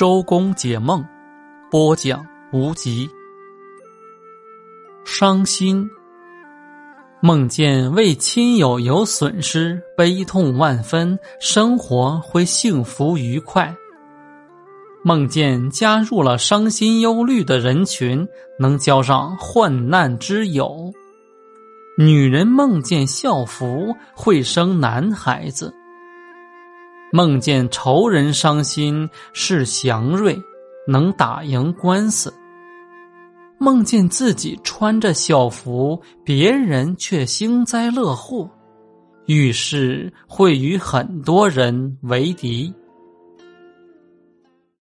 周公解梦，播讲无极。伤心，梦见为亲友有损失，悲痛万分，生活会幸福愉快。梦见加入了伤心忧虑的人群，能交上患难之友。女人梦见校服会生男孩子。梦见仇人伤心是祥瑞，能打赢官司。梦见自己穿着校服，别人却幸灾乐祸，遇事会与很多人为敌。